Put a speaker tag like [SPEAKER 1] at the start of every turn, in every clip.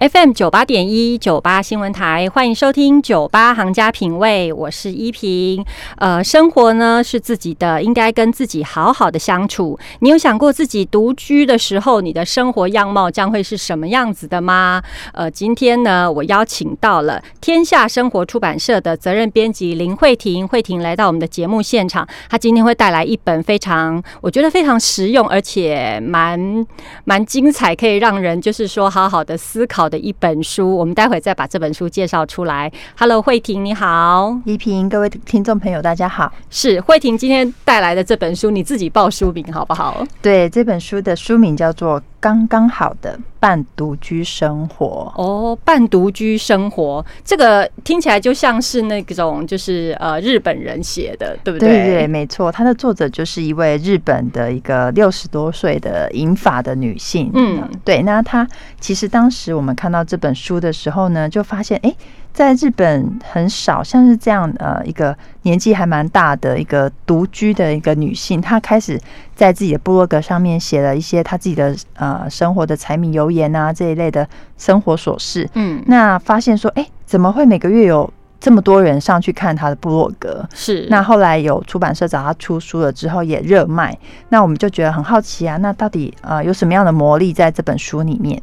[SPEAKER 1] FM 九八点一九八新闻台，欢迎收听九八行家品味，我是依萍。呃，生活呢是自己的，应该跟自己好好的相处。你有想过自己独居的时候，你的生活样貌将会是什么样子的吗？呃，今天呢，我邀请到了天下生活出版社的责任编辑林慧婷，慧婷来到我们的节目现场。她今天会带来一本非常，我觉得非常实用，而且蛮蛮精彩，可以让人就是说好好的思考。的一本书，我们待会再把这本书介绍出来。Hello，慧婷你好，
[SPEAKER 2] 依萍，各位听众朋友大家好。
[SPEAKER 1] 是慧婷今天带来的这本书，你自己报书名好不好？
[SPEAKER 2] 对，这本书的书名叫做《刚刚好的半独居生活》。
[SPEAKER 1] 哦，半独居生活，这个听起来就像是那种就是呃日本人写的，对不对？
[SPEAKER 2] 对对，没错。它的作者就是一位日本的一个六十多岁的银发的女性。嗯，对。那她其实当时我们。看到这本书的时候呢，就发现哎，在日本很少像是这样呃一个年纪还蛮大的一个独居的一个女性，她开始在自己的部落格上面写了一些她自己的呃生活的柴米油盐啊这一类的生活琐事。嗯，那发现说哎，怎么会每个月有这么多人上去看她的部落格？
[SPEAKER 1] 是。
[SPEAKER 2] 那后来有出版社找她出书了之后也热卖，那我们就觉得很好奇啊，那到底呃有什么样的魔力在这本书里面？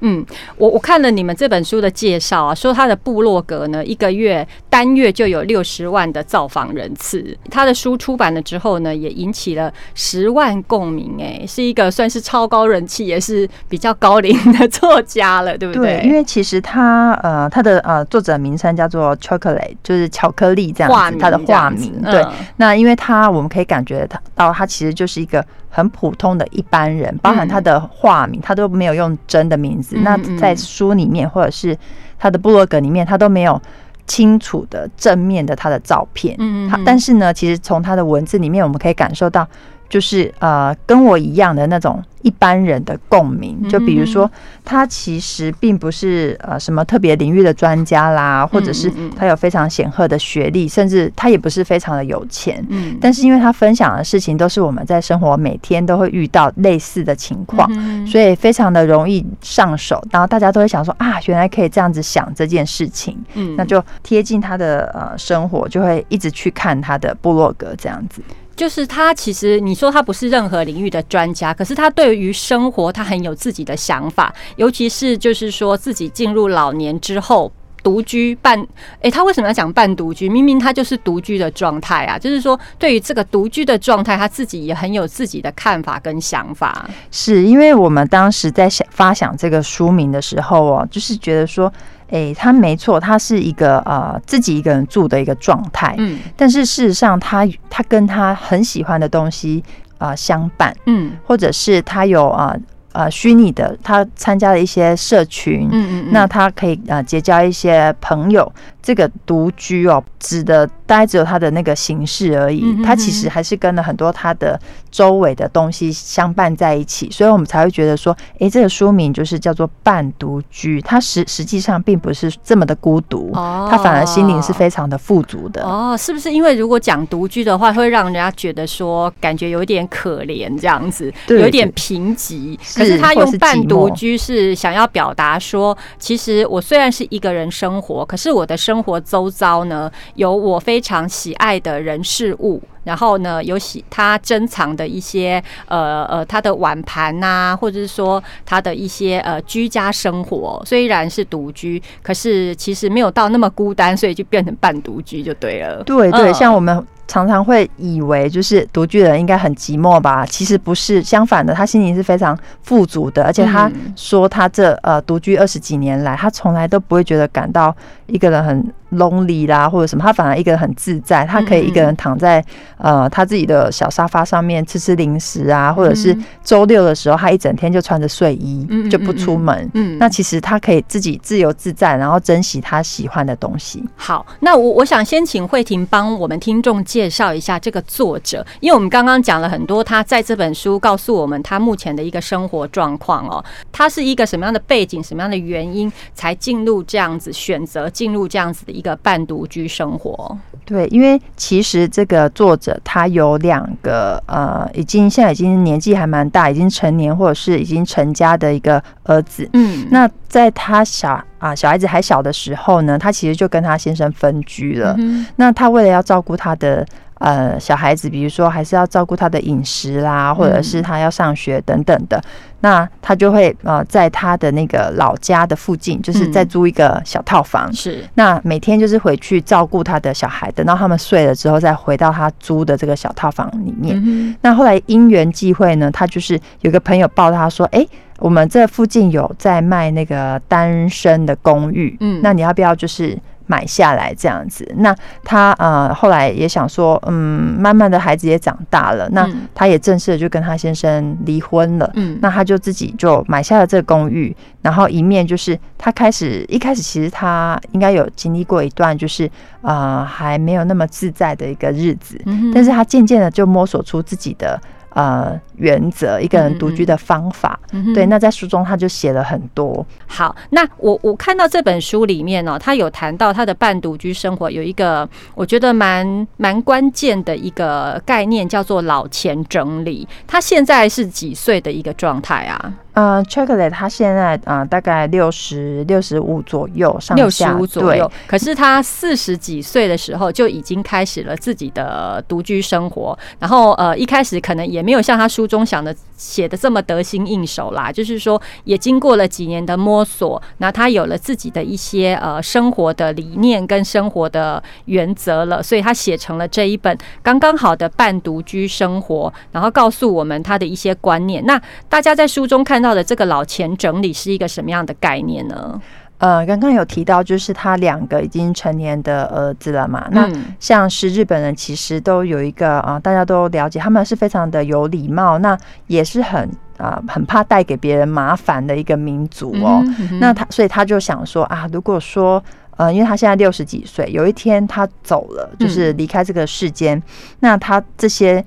[SPEAKER 1] 嗯，我我看了你们这本书的介绍啊，说他的部落格呢，一个月单月就有六十万的造访人次。他的书出版了之后呢，也引起了十万共鸣，哎，是一个算是超高人气，也是比较高龄的作家了，对不对？
[SPEAKER 2] 对，因为其实他呃，他的呃作者名称叫做 Chocolate，就是巧克力这样子，他的化名。对，那因为他我们可以感觉他到他其实就是一个。很普通的一般人，包含他的化名，他都没有用真的名字。那在书里面，或者是他的部落格里面，他都没有清楚的正面的他的照片。嗯嗯。但是呢，其实从他的文字里面，我们可以感受到，就是呃，跟我一样的那种。一般人的共鸣，就比如说，他其实并不是呃什么特别领域的专家啦，或者是他有非常显赫的学历，甚至他也不是非常的有钱。嗯，但是因为他分享的事情都是我们在生活每天都会遇到类似的情况，所以非常的容易上手。然后大家都会想说啊，原来可以这样子想这件事情，嗯，那就贴近他的呃生活，就会一直去看他的部落格这样子。
[SPEAKER 1] 就是他，其实你说他不是任何领域的专家，可是他对于生活他很有自己的想法，尤其是就是说自己进入老年之后独居半，哎，他为什么要讲半独居？明明他就是独居的状态啊！就是说对于这个独居的状态，他自己也很有自己的看法跟想法。
[SPEAKER 2] 是因为我们当时在想发想这个书名的时候哦，就是觉得说。哎，他没错，他是一个呃自己一个人住的一个状态，嗯，但是事实上，他他跟他很喜欢的东西啊相伴，嗯，或者是他有啊。呃，虚拟的，他参加了一些社群，嗯嗯，那他可以呃结交一些朋友。这个独居哦，指的大概只有他的那个形式而已，他其实还是跟了很多他的周围的东西相伴在一起，所以我们才会觉得说，哎，这个书名就是叫做半独居，他实实际上并不是这么的孤独，哦，他反而心灵是非常的富足的。
[SPEAKER 1] 哦，是不是因为如果讲独居的话，会让人家觉得说感觉有点可怜这样子，有点贫瘠。可是他用半独居是想要表达说，其实我虽然是一个人生活，可是我的生活周遭呢有我非常喜爱的人事物，然后呢有喜他珍藏的一些呃呃他的碗盘呐，或者是说他的一些呃居家生活，虽然是独居，可是其实没有到那么孤单，所以就变成半独居就对了。
[SPEAKER 2] 对对，像我们。常常会以为就是独居的人应该很寂寞吧？其实不是，相反的，他心情是非常富足的。而且他说，他这呃独居二十几年来，他从来都不会觉得感到一个人很。lonely 啦，或者什么，他反而一个人很自在，他可以一个人躺在呃他自己的小沙发上面吃吃零食啊，或者是周六的时候，他一整天就穿着睡衣就不出门。嗯，那其实他可以自己自由自在，然后珍惜他喜欢的东西。
[SPEAKER 1] 好，那我我想先请慧婷帮我们听众介介绍一下这个作者，因为我们刚刚讲了很多，他在这本书告诉我们他目前的一个生活状况哦，他是一个什么样的背景、什么样的原因才进入这样子选择进入这样子的一个半独居生活？
[SPEAKER 2] 对，因为其实这个作者他有两个呃，已经现在已经年纪还蛮大，已经成年或者是已经成家的一个儿子。嗯，那在他小啊小孩子还小的时候呢，他其实就跟他先生分居了。那他为了要照顾他的。呃，小孩子，比如说还是要照顾他的饮食啦，或者是他要上学等等的，那他就会呃，在他的那个老家的附近，就是再租一个小套房。
[SPEAKER 1] 是，
[SPEAKER 2] 那每天就是回去照顾他的小孩，等到他们睡了之后，再回到他租的这个小套房里面。那后来因缘际会呢，他就是有个朋友报他说，哎，我们这附近有在卖那个单身的公寓，嗯，那你要不要就是？买下来这样子，那他呃后来也想说，嗯，慢慢的孩子也长大了，那他也正式的就跟他先生离婚了，嗯，那他就自己就买下了这个公寓，然后一面就是他开始一开始其实他应该有经历过一段就是呃还没有那么自在的一个日子，但是他渐渐的就摸索出自己的。呃，原则一个人独居的方法，对。那在书中他就写了很多。
[SPEAKER 1] 好，那我我看到这本书里面呢，他有谈到他的半独居生活，有一个我觉得蛮蛮关键的一个概念，叫做老钱整理。他现在是几岁的一个状态啊？
[SPEAKER 2] 呃，Chocolate 他现在啊大概六十六十五左右上
[SPEAKER 1] 六十五左右。可是他四十几岁的时候就已经开始了自己的独居生活，然后呃一开始可能也没有像他书中想的写的这么得心应手啦，就是说也经过了几年的摸索，那他有了自己的一些呃生活的理念跟生活的原则了，所以他写成了这一本刚刚好的半独居生活，然后告诉我们他的一些观念。那大家在书中看。到的这个老钱整理是一个什么样的概念呢？
[SPEAKER 2] 呃，刚刚有提到，就是他两个已经成年的儿子了嘛。那像是日本人，其实都有一个啊，大家都了解，他们是非常的有礼貌，那也是很啊，很怕带给别人麻烦的一个民族哦。那他所以他就想说啊，如果说呃，因为他现在六十几岁，有一天他走了，就是离开这个世间，那他这些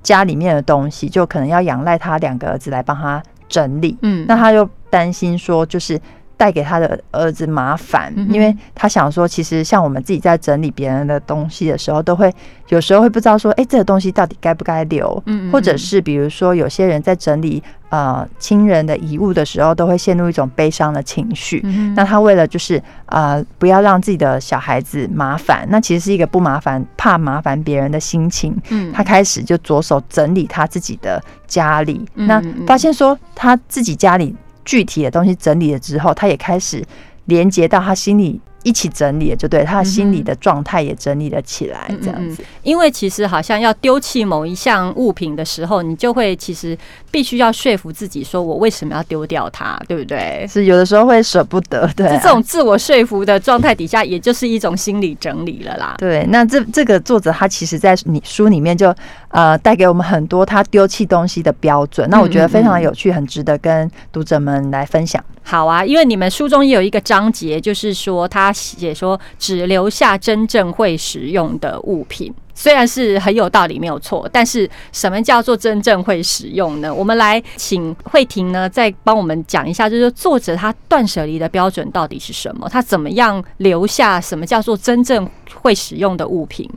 [SPEAKER 2] 家里面的东西，就可能要仰赖他两个儿子来帮他。整理，嗯，那他又担心说，就是带给他的儿子麻烦，因为他想说，其实像我们自己在整理别人的东西的时候，都会有时候会不知道说，哎，这个东西到底该不该留，嗯，或者是比如说有些人在整理呃亲人的遗物的时候，都会陷入一种悲伤的情绪，那他为了就是呃不要让自己的小孩子麻烦，那其实是一个不麻烦怕麻烦别人的心情，嗯，他开始就着手整理他自己的家里，那发现说他自己家里。具体的东西整理了之后，他也开始连接到他心里。一起整理就对，他心理的状态也整理了起来，这样子。
[SPEAKER 1] 因为其实好像要丢弃某一项物品的时候，你就会其实必须要说服自己，说我为什么要丢掉它，对不对？
[SPEAKER 2] 是有的时候会舍不得，对。
[SPEAKER 1] 这种自我说服的状态底下，也就是一种心理整理了啦。
[SPEAKER 2] 对，那这这个作者他其实在你书里面就呃带给我们很多他丢弃东西的标准，那我觉得非常有趣，很值得跟读者们来分享。
[SPEAKER 1] 好啊，因为你们书中也有一个章节，就是说他写说只留下真正会使用的物品，虽然是很有道理，没有错。但是什么叫做真正会使用呢？我们来请慧婷呢，再帮我们讲一下，就是作者他断舍离的标准到底是什么？他怎么样留下什么叫做真正会使用的物品？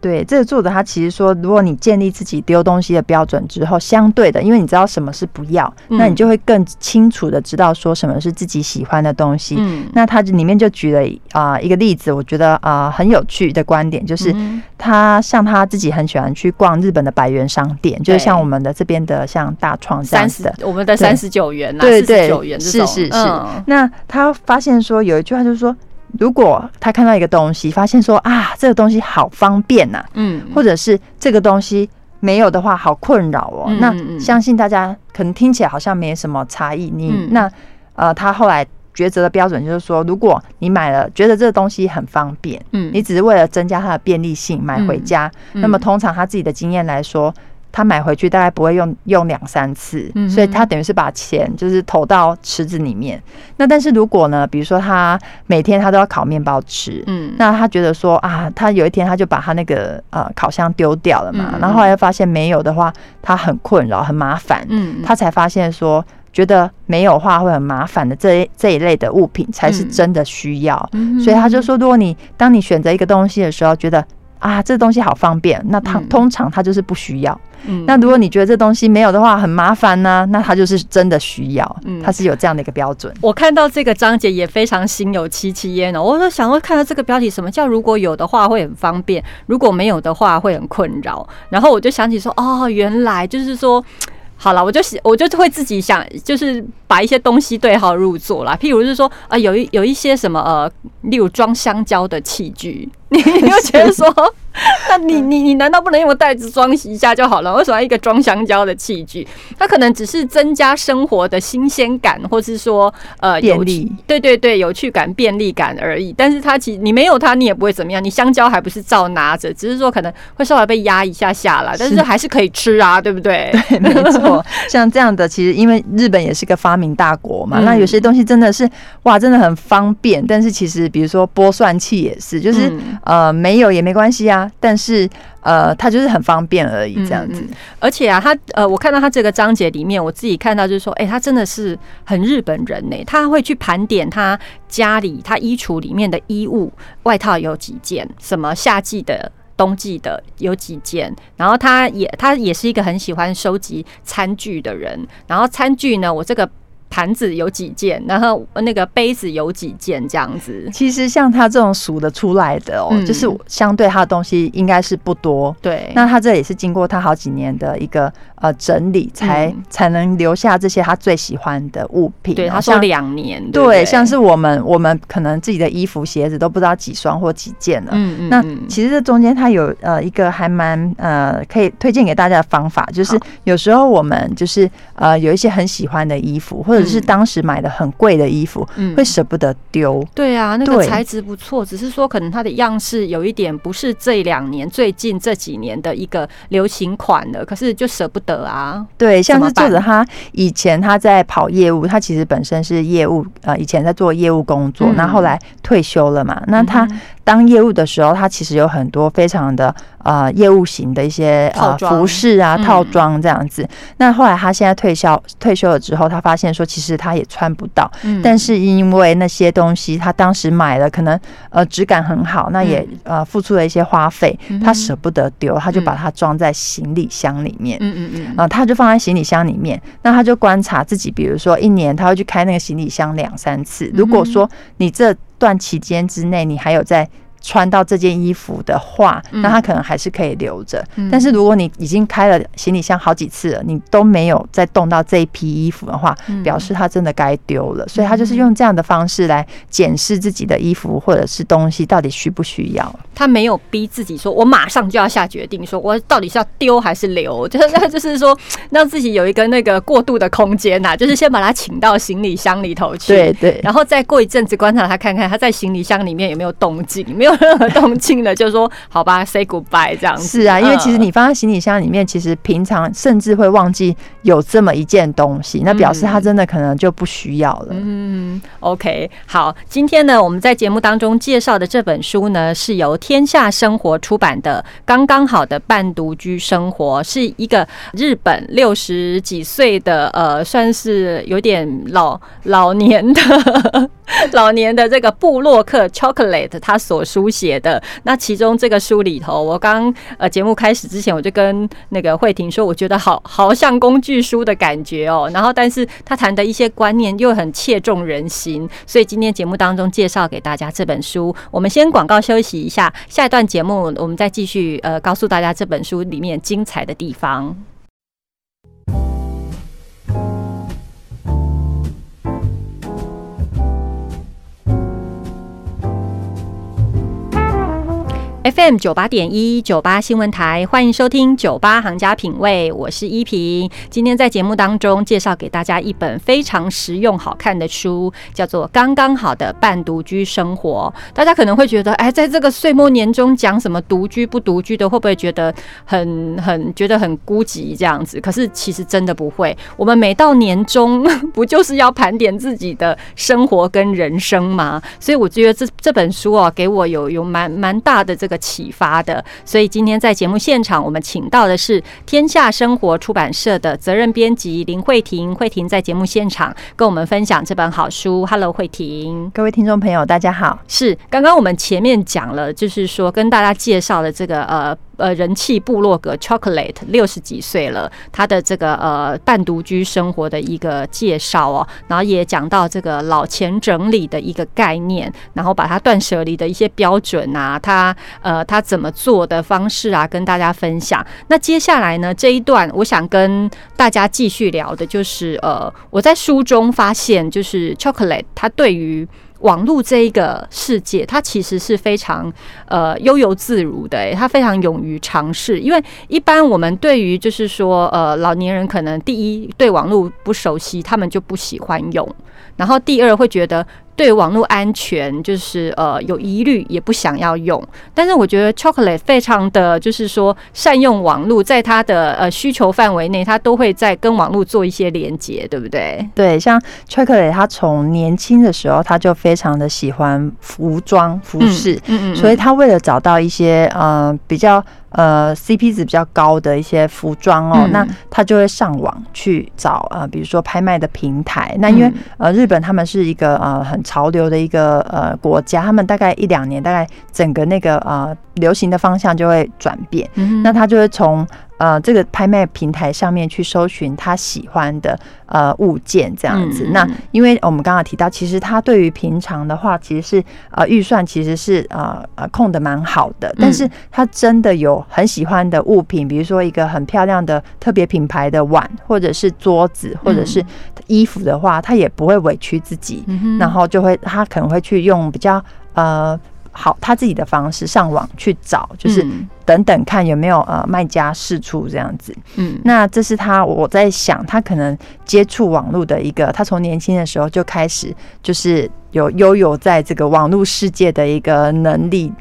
[SPEAKER 2] 对这个作者，他其实说，如果你建立自己丢东西的标准之后，相对的，因为你知道什么是不要，那你就会更清楚的知道说什么是自己喜欢的东西。嗯，那他里面就举了啊一个例子，我觉得啊很有趣的观点，就是他像他自己很喜欢去逛日本的百元商店，就是像我们的这边的像大创三十，
[SPEAKER 1] 我们的三十九元，对对，九元
[SPEAKER 2] 是是是。那他发现说有一句话就是说。如果他看到一个东西，发现说啊，这个东西好方便呐，嗯，或者是这个东西没有的话，好困扰哦。那相信大家可能听起来好像没什么差异。你那呃，他后来抉择的标准就是说，如果你买了，觉得这个东西很方便，嗯，你只是为了增加它的便利性买回家，那么通常他自己的经验来说。他买回去大概不会用用两三次，所以他等于是把钱就是投到池子里面。那但是如果呢，比如说他每天他都要烤面包吃，嗯，那他觉得说啊，他有一天他就把他那个呃烤箱丢掉了嘛，然后后来又发现没有的话，他很困扰很麻烦，嗯，他才发现说觉得没有话会很麻烦的这这一类的物品才是真的需要，所以他就说，如果你当你选择一个东西的时候，觉得啊这东西好方便，那他通常他就是不需要。那如果你觉得这东西没有的话很麻烦呢，那它就是真的需要，它是有这样的一个标准。
[SPEAKER 1] 我看到这个章节也非常心有戚戚焉哦，我说想说看到这个标题，什么叫如果有的话会很方便，如果没有的话会很困扰。然后我就想起说，哦，原来就是说，好了，我就我就会自己想，就是把一些东西对号入座啦。譬如是说啊，有一有一些什么呃，例如装香蕉的器具。你你会觉得说，那你你你难道不能用袋子装一下就好了？为什么要一个装香蕉的器具？它可能只是增加生活的新鲜感，或是说呃
[SPEAKER 2] 便利，
[SPEAKER 1] 对对对，有趣感、便利感而已。但是它其实你没有它，你也不会怎么样。你香蕉还不是照拿着，只是说可能会稍微被压一下下来，但是还是可以吃啊，对不对？
[SPEAKER 2] 对，没错。像这样的，其实因为日本也是个发明大国嘛，那有些东西真的是哇，真的很方便。但是其实比如说剥蒜器也是，就是。呃，没有也没关系啊，但是呃，它就是很方便而已，这样子。
[SPEAKER 1] 而且啊，他呃，我看到他这个章节里面，我自己看到就是说，哎，他真的是很日本人呢。他会去盘点他家里他衣橱里面的衣物，外套有几件，什么夏季的、冬季的有几件。然后他也他也是一个很喜欢收集餐具的人。然后餐具呢，我这个。盘子有几件，然后那个杯子有几件，这样子。
[SPEAKER 2] 其实像他这种数得出来的哦，就是相对他的东西应该是不多。
[SPEAKER 1] 对，
[SPEAKER 2] 那他这也是经过他好几年的一个呃整理，才才能留下这些他最喜欢的物品。
[SPEAKER 1] 对，他说两年。
[SPEAKER 2] 对，像是我们我们可能自己的衣服鞋子都不知道几双或几件了。嗯嗯。那其实这中间他有呃一个还蛮呃可以推荐给大家的方法，就是有时候我们就是呃有一些很喜欢的衣服或者。只是当时买的很贵的衣服，会舍不得丢。
[SPEAKER 1] 对啊，那个材质不错，只是说可能它的样式有一点不是这两年最近这几年的一个流行款的，可是就舍不得啊。
[SPEAKER 2] 对，像是作者他以前他在跑业务，他其实本身是业务，呃，以前在做业务工作，那后来退休了嘛，那他。当业务的时候，他其实有很多非常的呃业务型的一些呃服饰啊套装这样子。那后来他现在退休退休了之后，他发现说其实他也穿不到，但是因为那些东西他当时买了，可能呃质感很好，那也呃付出了一些花费，他舍不得丢，他就把它装在行李箱里面。嗯。嗯嗯，啊，他就放在行李箱里面。那他就观察自己，比如说一年他会去开那个行李箱两三次。如果说你这段期间之内，你还有在穿到这件衣服的话，那他可能还是可以留着。但是如果你已经开了行李箱好几次了，你都没有再动到这一批衣服的话，表示他真的该丢了。所以他就是用这样的方式来检视自己的衣服或者是东西到底需不需要。
[SPEAKER 1] 他没有逼自己说，我马上就要下决定，说我到底是要丢还是留，就是那就是说 让自己有一个那个过渡的空间呐，就是先把他请到行李箱里头去，
[SPEAKER 2] 对对，
[SPEAKER 1] 然后再过一阵子观察他，看看他在行李箱里面有没有动静，没有。任何动静的，就说好吧，say goodbye 这样子。
[SPEAKER 2] 是啊，因为其实你放在行李箱里面，其实平常甚至会忘记有这么一件东西，那表示他真的可能就不需要了。嗯
[SPEAKER 1] ，OK，好，今天呢，我们在节目当中介绍的这本书呢，是由天下生活出版的《刚刚好的半独居生活》，是一个日本六十几岁的呃，算是有点老老年的 老年的这个布洛克 Chocolate 他所书。写的那其中这个书里头，我刚呃节目开始之前，我就跟那个慧婷说，我觉得好好像工具书的感觉哦。然后，但是他谈的一些观念又很切中人心，所以今天节目当中介绍给大家这本书。我们先广告休息一下，下一段节目我们再继续呃告诉大家这本书里面精彩的地方。FM 九八点一九八新闻台，欢迎收听九八行家品味，我是依萍。今天在节目当中介绍给大家一本非常实用好看的书，叫做《刚刚好的半独居生活》。大家可能会觉得，哎，在这个岁末年终讲什么独居不独居的，会不会觉得很很觉得很孤寂这样子？可是其实真的不会。我们每到年终，不就是要盘点自己的生活跟人生吗？所以我觉得这这本书啊，给我有有蛮蛮大的这启发的，所以今天在节目现场，我们请到的是天下生活出版社的责任编辑林慧婷。慧婷在节目现场跟我们分享这本好书。Hello，慧婷，
[SPEAKER 2] 各位听众朋友，大家好。
[SPEAKER 1] 是刚刚我们前面讲了，就是说跟大家介绍的这个呃。呃，人气部落格 Chocolate 六十几岁了，他的这个呃半独居生活的一个介绍哦，然后也讲到这个老钱整理的一个概念，然后把他断舍离的一些标准啊，他呃他怎么做的方式啊，跟大家分享。那接下来呢这一段，我想跟大家继续聊的就是呃，我在书中发现，就是 Chocolate 他对于网络这一个世界，它其实是非常呃悠游自如的，它非常勇于尝试。因为一般我们对于就是说呃老年人可能第一对网络不熟悉，他们就不喜欢用，然后第二会觉得。对网络安全就是呃有疑虑，也不想要用。但是我觉得 Chocolate 非常的就是说善用网络，在它的呃需求范围内，它都会在跟网络做一些连接，对不对？
[SPEAKER 2] 对，像 Chocolate，他从年轻的时候他就非常的喜欢服装服饰，嗯嗯，所以他为了找到一些呃比较。呃，CP 值比较高的一些服装哦，那他就会上网去找呃，比如说拍卖的平台。那因为呃，日本他们是一个呃很潮流的一个呃国家，他们大概一两年，大概整个那个呃流行的方向就会转变。那他就会从。呃，这个拍卖平台上面去搜寻他喜欢的呃物件这样子。那因为我们刚刚提到，其实他对于平常的话，其实是呃预算其实是呃呃控的蛮好的。但是他真的有很喜欢的物品，比如说一个很漂亮的特别品牌的碗，或者是桌子，或者是衣服的话，他也不会委屈自己，然后就会他可能会去用比较呃。好，他自己的方式上网去找，就是等等看有没有呃卖家试出这样子。嗯，那这是他我在想，他可能接触网络的一个，他从年轻的时候就开始就是有拥有在这个网络世界的一个能力。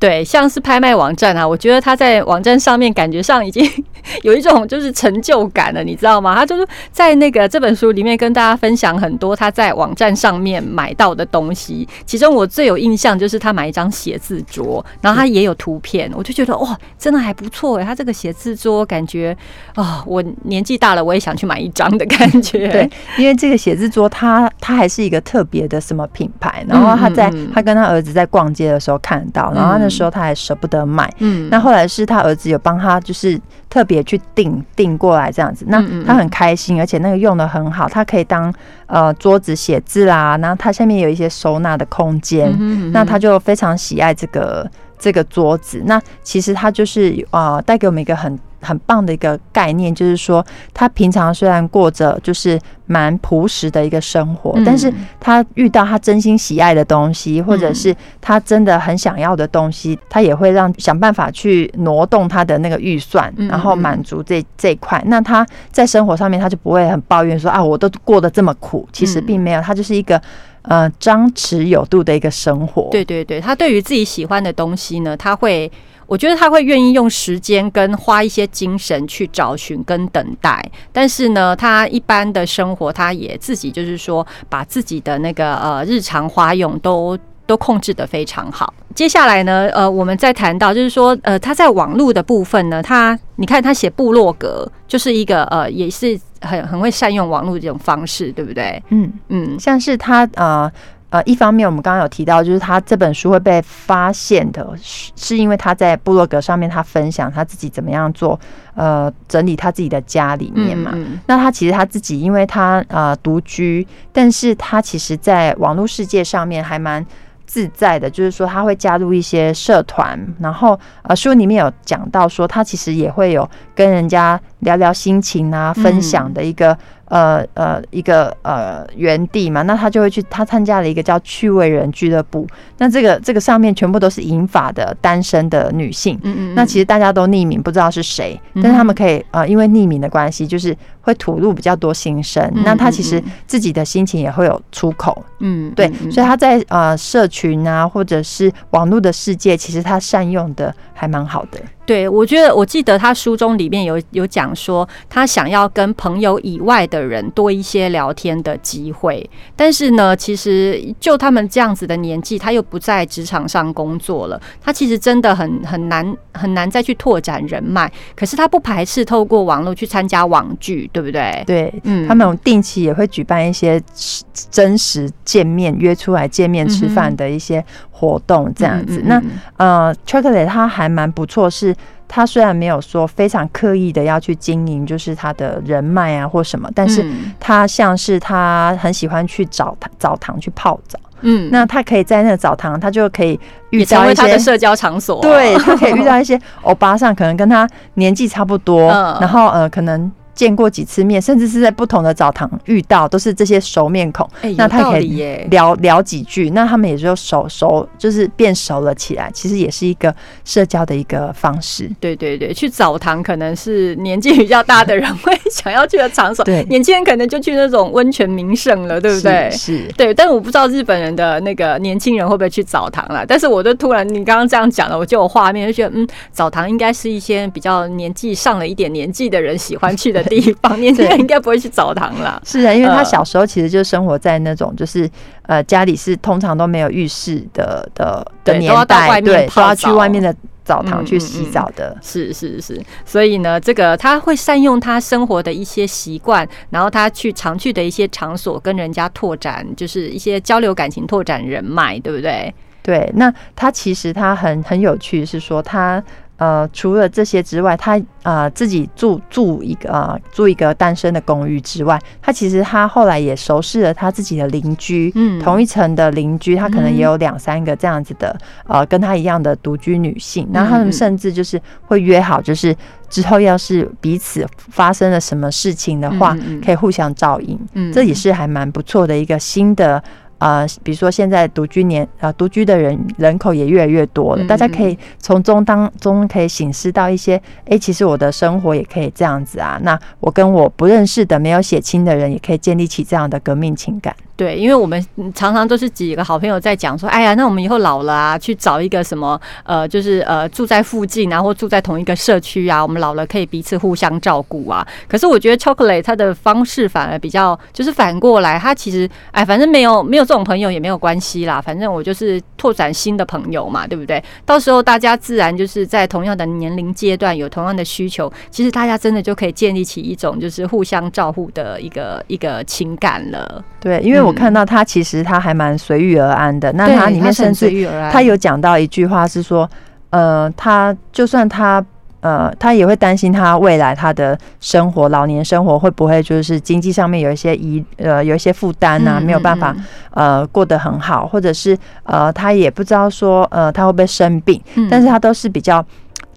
[SPEAKER 1] 对，像是拍卖网站啊，我觉得他在网站上面感觉上已经 有一种就是成就感了，你知道吗？他就是在那个这本书里面跟大家分享很多他在网站上面买到的东西，其中我最有印象就是他买一张写字桌，然后他也有图片，我就觉得哇，真的还不错哎，他这个写字桌感觉啊，我年纪大了我也想去买一张的感觉。
[SPEAKER 2] 对，因为这个写字桌它它还是一个特别的什么品牌，然后他在他跟他儿子在逛街的时候看到，然后那。时候他还舍不得买，嗯，那后来是他儿子有帮他，就是特别去订订过来这样子，那他很开心，而且那个用的很好，他可以当呃桌子写字啦，然后它下面有一些收纳的空间，那他就非常喜爱这个这个桌子。那其实他就是呃带给我们一个很。很棒的一个概念，就是说，他平常虽然过着就是蛮朴实的一个生活，但是他遇到他真心喜爱的东西，或者是他真的很想要的东西，他也会让想办法去挪动他的那个预算，然后满足这这一块。那他在生活上面，他就不会很抱怨说啊，我都过得这么苦。其实并没有，他就是一个呃张弛有度的一个生活。
[SPEAKER 1] 对对对，他对于自己喜欢的东西呢，他会。我觉得他会愿意用时间跟花一些精神去找寻跟等待，但是呢，他一般的生活，他也自己就是说，把自己的那个呃日常花用都都控制的非常好。接下来呢，呃，我们再谈到就是说，呃，他在网络的部分呢，他你看他写部落格，就是一个呃，也是很很会善用网络这种方式，对不对？
[SPEAKER 2] 嗯嗯，像是他呃。呃，一方面我们刚刚有提到，就是他这本书会被发现的，是是因为他在部落格上面他分享他自己怎么样做，呃，整理他自己的家里面嘛。那他其实他自己，因为他呃独居，但是他其实在网络世界上面还蛮。自在的，就是说他会加入一些社团，然后呃书里面有讲到说他其实也会有跟人家聊聊心情啊，分享的一个呃呃一个呃园地嘛，那他就会去，他参加了一个叫趣味人俱乐部。那这个这个上面全部都是银发的单身的女性，嗯嗯，那其实大家都匿名，不知道是谁，但是他们可以呃因为匿名的关系，就是会吐露比较多心声。那他其实自己的心情也会有出口，嗯，对，所以他在呃社群啊或者是网络的世界，其实他善用的还蛮好的。
[SPEAKER 1] 对，我觉得我记得他书中里面有有讲说，他想要跟朋友以外的人多一些聊天的机会。但是呢，其实就他们这样子的年纪，他又不在职场上工作了，他其实真的很很难很难再去拓展人脉。可是他不排斥透过网络去参加网剧，对不对？
[SPEAKER 2] 对，嗯，他们定期也会举办一些真实见面、约出来见面吃饭的一些。活动这样子，那呃，Chocolate 它还蛮不错，是它虽然没有说非常刻意的要去经营，就是他的人脉啊或什么，但是他像是他很喜欢去澡堂澡堂去泡澡，嗯，那他可以在那个澡堂，他就可以遇到一些
[SPEAKER 1] 社交场所，
[SPEAKER 2] 对他可以遇到一些欧巴上，可能跟他年纪差不多，然后呃，可能。见过几次面，甚至是在不同的澡堂遇到，都是这些熟面孔。
[SPEAKER 1] 那他可以
[SPEAKER 2] 聊聊几句，那他们也就熟熟，就是变熟了起来。其实也是一个社交的一个方式。
[SPEAKER 1] 对对对，去澡堂可能是年纪比较大的人会想要去的场所，
[SPEAKER 2] 对，
[SPEAKER 1] 年轻人可能就去那种温泉名胜了，对不对？
[SPEAKER 2] 是，
[SPEAKER 1] 对。但我不知道日本人的那个年轻人会不会去澡堂了。但是我就突然你刚刚这样讲了，我就有画面，就觉得嗯，澡堂应该是一些比较年纪上了一点年纪的人喜欢去的。地方年轻人 应该不会去澡堂啦。
[SPEAKER 2] 是啊，因为他小时候其实就生活在那种就是呃家里是通常都没有浴室的的的年代，对，都要去外面的澡堂去洗澡的。
[SPEAKER 1] 是是是，所以呢，这个他会善用他生活的一些习惯，然后他去常去的一些场所跟人家拓展，就是一些交流感情、拓展人脉，对不对？
[SPEAKER 2] 对，那他其实他很很有趣，是说他。呃，除了这些之外，他呃自己住住一个呃住一个单身的公寓之外，他其实他后来也熟识了他自己的邻居，嗯，同一层的邻居，他可能也有两三个这样子的呃跟他一样的独居女性，那他们甚至就是会约好，就是之后要是彼此发生了什么事情的话，可以互相照应，嗯，这也是还蛮不错的一个新的。啊，比如说现在独居年啊，独居的人人口也越来越多了，大家可以从中当中可以醒思到一些，哎，其实我的生活也可以这样子啊。那我跟我不认识的、没有血亲的人，也可以建立起这样的革命情感。
[SPEAKER 1] 对，因为我们常常都是几个好朋友在讲说，哎呀，那我们以后老了啊，去找一个什么呃，就是呃住在附近啊，或住在同一个社区啊，我们老了可以彼此互相照顾啊。可是我觉得 Chocolate 它的方式反而比较，就是反过来，他其实哎，反正没有没有这种朋友也没有关系啦，反正我就是拓展新的朋友嘛，对不对？到时候大家自然就是在同样的年龄阶段有同样的需求，其实大家真的就可以建立起一种就是互相照顾的一个一个情感了。
[SPEAKER 2] 对，因为我。看到他其实他还蛮随遇而安的。那他里面甚至他有讲到一句话是说，呃，他就算他呃，他也会担心他未来他的生活，老年生活会不会就是经济上面有一些遗呃有一些负担啊，没有办法呃过得很好，或者是呃他也不知道说呃他会不会生病，但是他都是比较。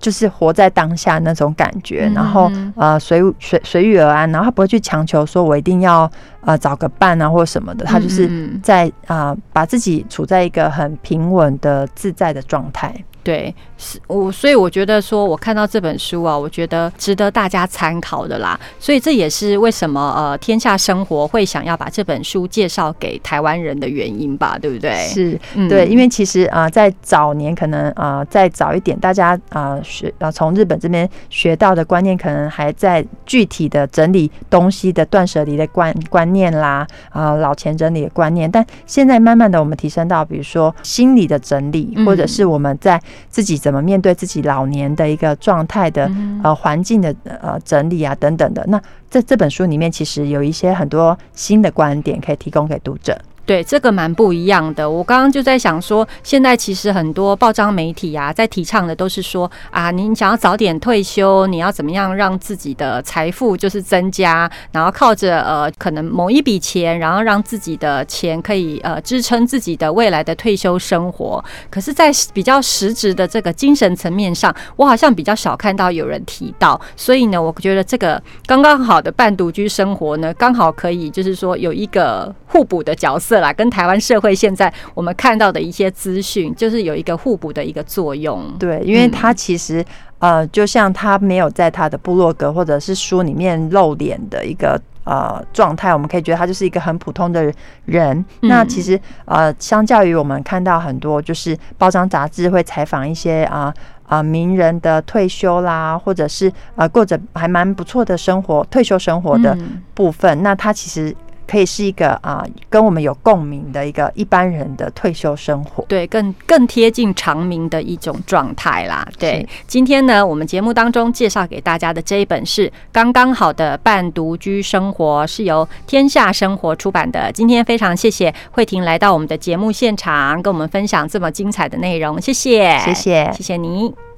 [SPEAKER 2] 就是活在当下那种感觉，然后呃随随随遇而安，然后他不会去强求说我一定要呃找个伴啊或什么的，他就是在啊把自己处在一个很平稳的自在的状态。
[SPEAKER 1] 对，是我，所以我觉得说，我看到这本书啊，我觉得值得大家参考的啦。所以这也是为什么呃，天下生活会想要把这本书介绍给台湾人的原因吧，对不对？
[SPEAKER 2] 是，对，因为其实啊，在早年可能啊，再早一点，大家啊学啊从日本这边学到的观念，可能还在具体的整理东西的断舍离的观观念啦，啊老钱整理的观念。但现在慢慢的，我们提升到比如说心理的整理，或者是我们在自己怎么面对自己老年的一个状态的呃环境的呃整理啊等等的，那在这本书里面其实有一些很多新的观点可以提供给读者。
[SPEAKER 1] 对，这个蛮不一样的。我刚刚就在想说，现在其实很多报章媒体啊，在提倡的都是说啊，您想要早点退休，你要怎么样让自己的财富就是增加，然后靠着呃可能某一笔钱，然后让自己的钱可以呃支撑自己的未来的退休生活。可是，在比较实质的这个精神层面上，我好像比较少看到有人提到。所以呢，我觉得这个刚刚好的半独居生活呢，刚好可以就是说有一个互补的角色。啦，跟台湾社会现在我们看到的一些资讯，就是有一个互补的一个作用。
[SPEAKER 2] 对，因为他其实呃，就像他没有在他的部落格或者是书里面露脸的一个呃状态，我们可以觉得他就是一个很普通的人。那其实呃，相较于我们看到很多就是包装杂志会采访一些啊啊名人的退休啦，或者是呃过着还蛮不错的生活退休生活的部分，那他其实。可以是一个啊，跟我们有共鸣的一个一般人的退休生活，
[SPEAKER 1] 对，更更贴近长明的一种状态啦。对，今天呢，我们节目当中介绍给大家的这一本是《刚刚好的半独居生活》，是由天下生活出版的。今天非常谢谢慧婷来到我们的节目现场，跟我们分享这么精彩的内容，谢谢，
[SPEAKER 2] 谢谢，
[SPEAKER 1] 谢谢你。